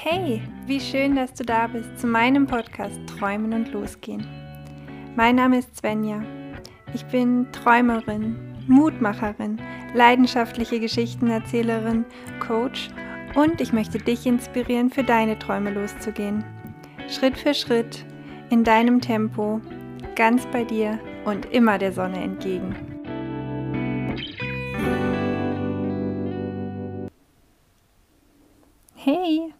Hey, wie schön, dass du da bist zu meinem Podcast Träumen und Losgehen. Mein Name ist Svenja. Ich bin Träumerin, Mutmacherin, leidenschaftliche Geschichtenerzählerin, Coach und ich möchte dich inspirieren, für deine Träume loszugehen. Schritt für Schritt, in deinem Tempo, ganz bei dir und immer der Sonne entgegen. Hey,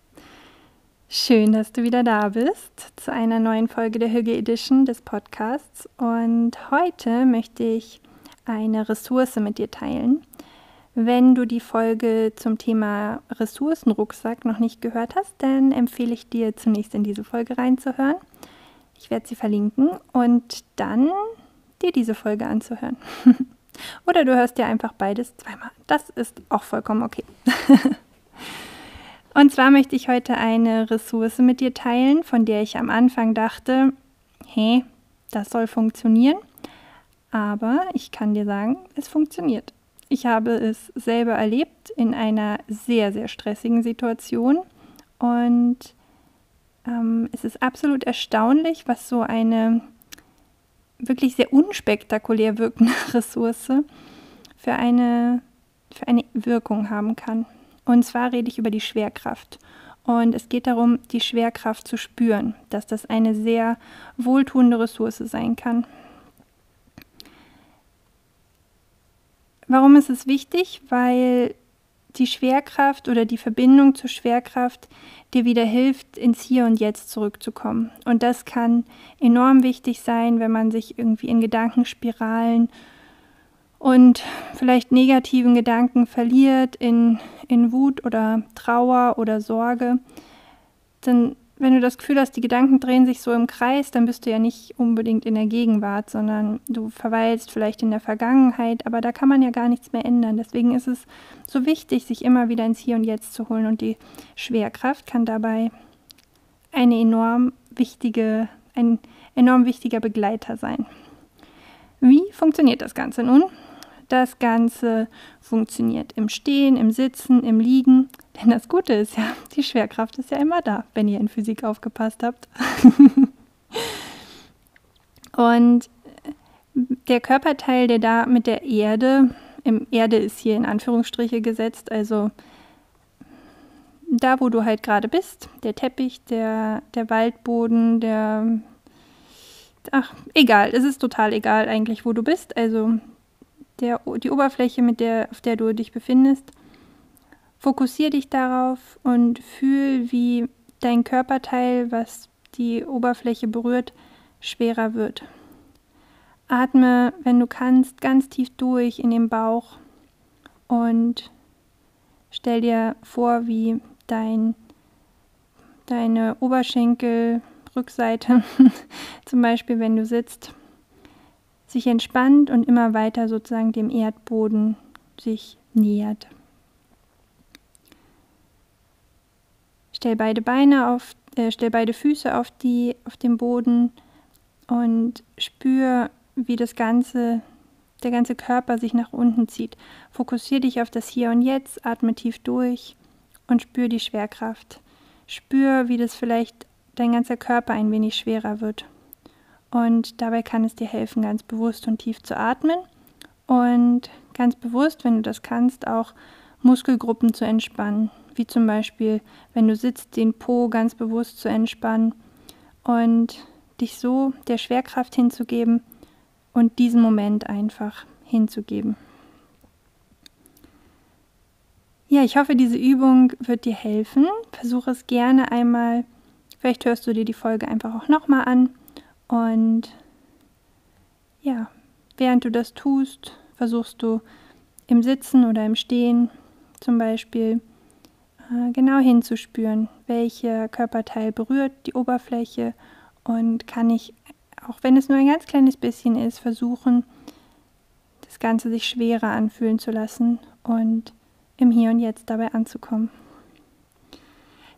schön, dass du wieder da bist zu einer neuen Folge der Hüge Edition des Podcasts. Und heute möchte ich eine Ressource mit dir teilen. Wenn du die Folge zum Thema Ressourcenrucksack noch nicht gehört hast, dann empfehle ich dir zunächst in diese Folge reinzuhören. Ich werde sie verlinken und dann dir diese Folge anzuhören. Oder du hörst dir einfach beides zweimal. Das ist auch vollkommen okay. Und zwar möchte ich heute eine Ressource mit dir teilen, von der ich am Anfang dachte, hey, das soll funktionieren. Aber ich kann dir sagen, es funktioniert. Ich habe es selber erlebt in einer sehr, sehr stressigen Situation. Und ähm, es ist absolut erstaunlich, was so eine wirklich sehr unspektakulär wirkende Ressource für eine, für eine Wirkung haben kann. Und zwar rede ich über die Schwerkraft. Und es geht darum, die Schwerkraft zu spüren, dass das eine sehr wohltuende Ressource sein kann. Warum ist es wichtig? Weil die Schwerkraft oder die Verbindung zur Schwerkraft dir wieder hilft, ins Hier und Jetzt zurückzukommen. Und das kann enorm wichtig sein, wenn man sich irgendwie in Gedankenspiralen und vielleicht negativen Gedanken verliert in, in Wut oder Trauer oder Sorge, dann, wenn du das Gefühl hast, die Gedanken drehen sich so im Kreis, dann bist du ja nicht unbedingt in der Gegenwart, sondern du verweilst vielleicht in der Vergangenheit, aber da kann man ja gar nichts mehr ändern. Deswegen ist es so wichtig, sich immer wieder ins Hier und Jetzt zu holen und die Schwerkraft kann dabei eine enorm wichtige, ein enorm wichtiger Begleiter sein. Wie funktioniert das Ganze nun? Das Ganze funktioniert im Stehen, im Sitzen, im Liegen. Denn das Gute ist ja, die Schwerkraft ist ja immer da, wenn ihr in Physik aufgepasst habt. Und der Körperteil, der da mit der Erde, im Erde ist hier in Anführungsstriche gesetzt, also da, wo du halt gerade bist, der Teppich, der, der Waldboden, der ach, egal, es ist total egal eigentlich, wo du bist. Also der, die Oberfläche, mit der, auf der du dich befindest. Fokussiere dich darauf und fühl, wie dein Körperteil, was die Oberfläche berührt, schwerer wird. Atme, wenn du kannst, ganz tief durch in den Bauch und stell dir vor, wie dein, deine Oberschenkelrückseite, zum Beispiel wenn du sitzt, sich entspannt und immer weiter sozusagen dem Erdboden sich nähert. Stell beide Beine auf, äh, stell beide Füße auf, die, auf den Boden und spür, wie das ganze, der ganze Körper sich nach unten zieht. Fokussiere dich auf das Hier und Jetzt, atme tief durch und spür die Schwerkraft. Spür, wie das vielleicht dein ganzer Körper ein wenig schwerer wird. Und dabei kann es dir helfen, ganz bewusst und tief zu atmen und ganz bewusst, wenn du das kannst, auch Muskelgruppen zu entspannen, wie zum Beispiel, wenn du sitzt, den Po ganz bewusst zu entspannen und dich so der Schwerkraft hinzugeben und diesen Moment einfach hinzugeben. Ja, ich hoffe, diese Übung wird dir helfen. Versuche es gerne einmal. Vielleicht hörst du dir die Folge einfach auch nochmal an und ja, während du das tust, versuchst du im Sitzen oder im Stehen zum Beispiel äh, genau hinzuspüren, welcher Körperteil berührt die Oberfläche und kann ich, auch wenn es nur ein ganz kleines bisschen ist, versuchen, das Ganze sich schwerer anfühlen zu lassen und im Hier und Jetzt dabei anzukommen.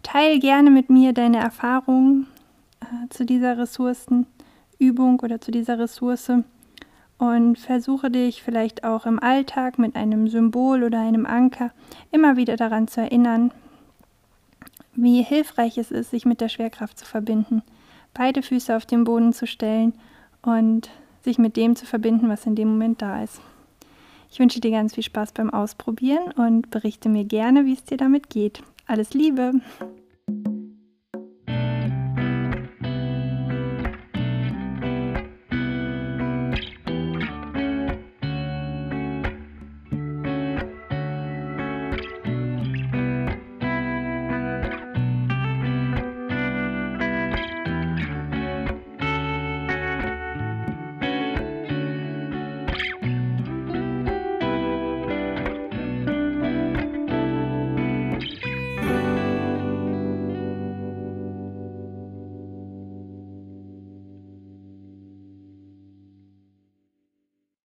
Teil gerne mit mir deine Erfahrungen äh, zu dieser Ressourcen Übung oder zu dieser Ressource und versuche dich vielleicht auch im Alltag mit einem Symbol oder einem Anker immer wieder daran zu erinnern, wie hilfreich es ist, sich mit der Schwerkraft zu verbinden, beide Füße auf den Boden zu stellen und sich mit dem zu verbinden, was in dem Moment da ist. Ich wünsche dir ganz viel Spaß beim Ausprobieren und berichte mir gerne, wie es dir damit geht. Alles Liebe!